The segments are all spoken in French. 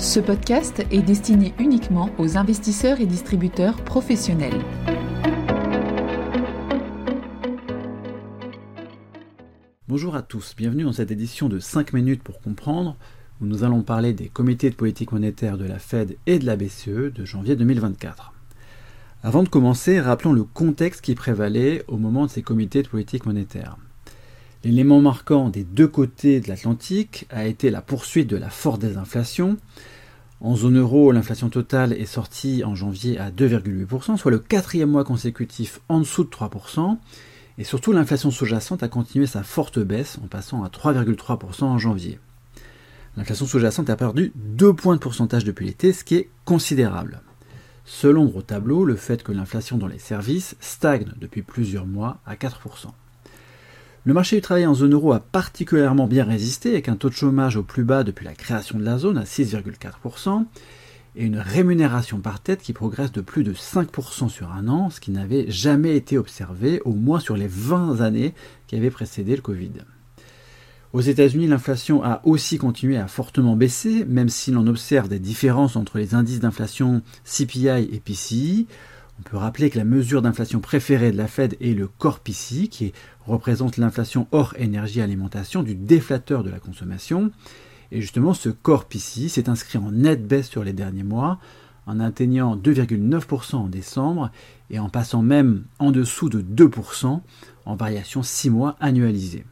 Ce podcast est destiné uniquement aux investisseurs et distributeurs professionnels. Bonjour à tous, bienvenue dans cette édition de 5 minutes pour comprendre, où nous allons parler des comités de politique monétaire de la Fed et de la BCE de janvier 2024. Avant de commencer, rappelons le contexte qui prévalait au moment de ces comités de politique monétaire. L'élément marquant des deux côtés de l'Atlantique a été la poursuite de la forte désinflation, en zone euro, l'inflation totale est sortie en janvier à 2,8%, soit le quatrième mois consécutif en dessous de 3%. Et surtout, l'inflation sous-jacente a continué sa forte baisse en passant à 3,3% en janvier. L'inflation sous-jacente a perdu 2 points de pourcentage depuis l'été, ce qui est considérable. Selon au tableau, le fait que l'inflation dans les services stagne depuis plusieurs mois à 4%. Le marché du travail en zone euro a particulièrement bien résisté avec un taux de chômage au plus bas depuis la création de la zone à 6,4% et une rémunération par tête qui progresse de plus de 5% sur un an, ce qui n'avait jamais été observé au moins sur les 20 années qui avaient précédé le Covid. Aux États-Unis, l'inflation a aussi continué à fortement baisser, même si l'on observe des différences entre les indices d'inflation CPI et PCI, on peut rappeler que la mesure d'inflation préférée de la Fed est le Core PCI, qui représente l'inflation hors énergie alimentation du déflateur de la consommation. Et justement, ce Core PCI s'est inscrit en nette baisse sur les derniers mois, en atteignant 2,9% en décembre et en passant même en dessous de 2% en variation 6 mois annualisée.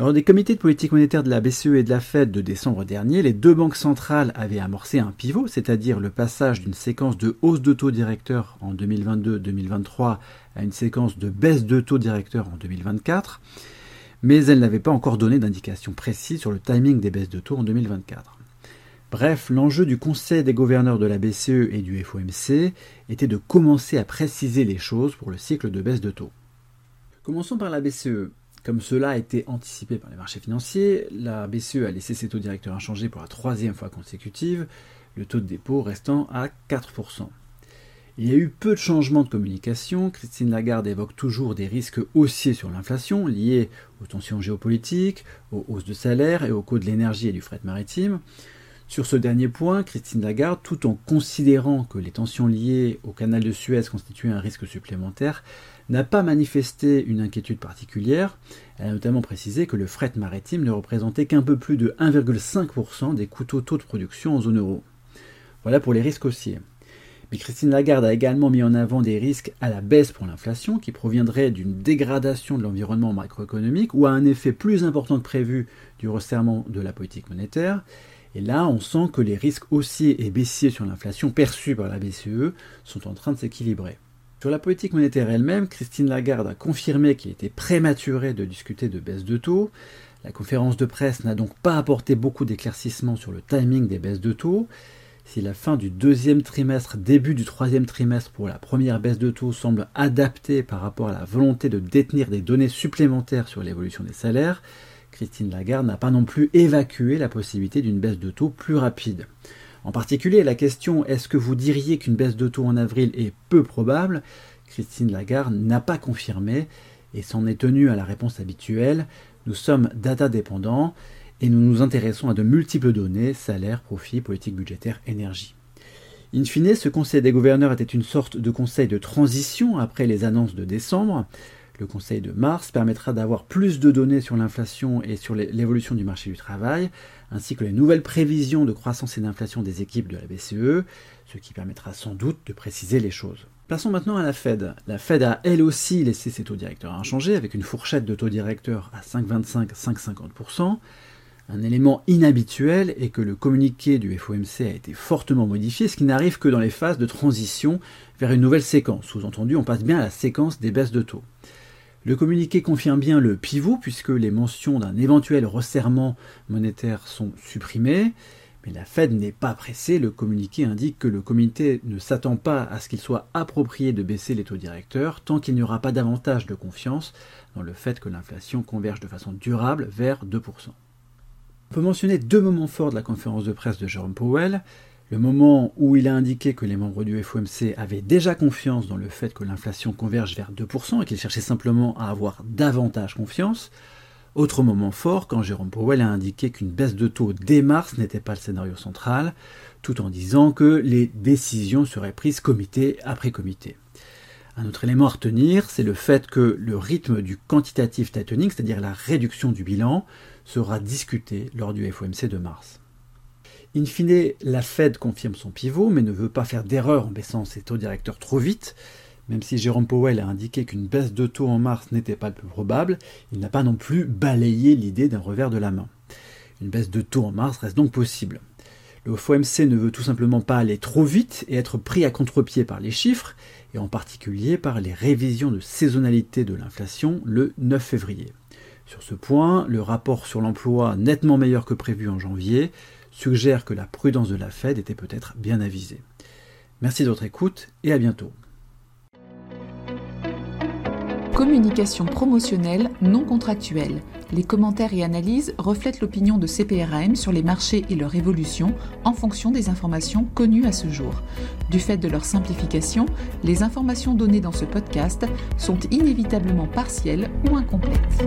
Lors des comités de politique monétaire de la BCE et de la Fed de décembre dernier, les deux banques centrales avaient amorcé un pivot, c'est-à-dire le passage d'une séquence de hausse de taux directeur en 2022-2023 à une séquence de baisse de taux directeur en 2024, mais elles n'avaient pas encore donné d'indication précise sur le timing des baisses de taux en 2024. Bref, l'enjeu du Conseil des gouverneurs de la BCE et du FOMC était de commencer à préciser les choses pour le cycle de baisse de taux. Commençons par la BCE. Comme cela a été anticipé par les marchés financiers, la BCE a laissé ses taux directeurs inchangés pour la troisième fois consécutive, le taux de dépôt restant à 4%. Il y a eu peu de changements de communication. Christine Lagarde évoque toujours des risques haussiers sur l'inflation liés aux tensions géopolitiques, aux hausses de salaire et aux coûts de l'énergie et du fret maritime. Sur ce dernier point, Christine Lagarde, tout en considérant que les tensions liées au canal de Suez constituaient un risque supplémentaire, n'a pas manifesté une inquiétude particulière. Elle a notamment précisé que le fret maritime ne représentait qu'un peu plus de 1,5% des coûts totaux de production en zone euro. Voilà pour les risques haussiers. Mais Christine Lagarde a également mis en avant des risques à la baisse pour l'inflation qui proviendraient d'une dégradation de l'environnement macroéconomique ou à un effet plus important que prévu du resserrement de la politique monétaire et là, on sent que les risques haussiers et baissiers sur l'inflation perçus par la BCE sont en train de s'équilibrer. Sur la politique monétaire elle-même, Christine Lagarde a confirmé qu'il était prématuré de discuter de baisse de taux. La conférence de presse n'a donc pas apporté beaucoup d'éclaircissements sur le timing des baisses de taux. Si la fin du deuxième trimestre, début du troisième trimestre pour la première baisse de taux semble adaptée par rapport à la volonté de détenir des données supplémentaires sur l'évolution des salaires, Christine Lagarde n'a pas non plus évacué la possibilité d'une baisse de taux plus rapide. En particulier, la question est-ce que vous diriez qu'une baisse de taux en avril est peu probable? Christine Lagarde n'a pas confirmé et s'en est tenue à la réponse habituelle. Nous sommes data dépendants et nous nous intéressons à de multiples données, salaire, profit, politique budgétaire, énergie. In fine, ce conseil des gouverneurs était une sorte de conseil de transition après les annonces de décembre. Le Conseil de mars permettra d'avoir plus de données sur l'inflation et sur l'évolution du marché du travail, ainsi que les nouvelles prévisions de croissance et d'inflation des équipes de la BCE, ce qui permettra sans doute de préciser les choses. Passons maintenant à la Fed. La Fed a elle aussi laissé ses taux directeurs inchangés avec une fourchette de taux directeurs à 5,25-5,50%. Un élément inhabituel est que le communiqué du FOMC a été fortement modifié, ce qui n'arrive que dans les phases de transition vers une nouvelle séquence. Sous-entendu, on passe bien à la séquence des baisses de taux. Le communiqué confirme bien le pivot puisque les mentions d'un éventuel resserrement monétaire sont supprimées, mais la Fed n'est pas pressée. Le communiqué indique que le comité ne s'attend pas à ce qu'il soit approprié de baisser les taux directeurs tant qu'il n'y aura pas davantage de confiance dans le fait que l'inflation converge de façon durable vers 2%. On peut mentionner deux moments forts de la conférence de presse de Jerome Powell le moment où il a indiqué que les membres du FOMC avaient déjà confiance dans le fait que l'inflation converge vers 2% et qu'ils cherchaient simplement à avoir davantage confiance. Autre moment fort quand Jérôme Powell a indiqué qu'une baisse de taux dès mars n'était pas le scénario central, tout en disant que les décisions seraient prises comité après comité. Un autre élément à retenir, c'est le fait que le rythme du quantitative tightening, c'est-à-dire la réduction du bilan, sera discuté lors du FOMC de mars. In fine, la Fed confirme son pivot, mais ne veut pas faire d'erreur en baissant ses taux directeurs trop vite. Même si Jérôme Powell a indiqué qu'une baisse de taux en mars n'était pas le plus probable, il n'a pas non plus balayé l'idée d'un revers de la main. Une baisse de taux en mars reste donc possible. Le FOMC ne veut tout simplement pas aller trop vite et être pris à contre-pied par les chiffres, et en particulier par les révisions de saisonnalité de l'inflation le 9 février. Sur ce point, le rapport sur l'emploi, nettement meilleur que prévu en janvier, suggère que la prudence de la Fed était peut-être bien avisée. Merci de votre écoute et à bientôt. Communication promotionnelle non contractuelle. Les commentaires et analyses reflètent l'opinion de CPRAM sur les marchés et leur évolution en fonction des informations connues à ce jour. Du fait de leur simplification, les informations données dans ce podcast sont inévitablement partielles ou incomplètes.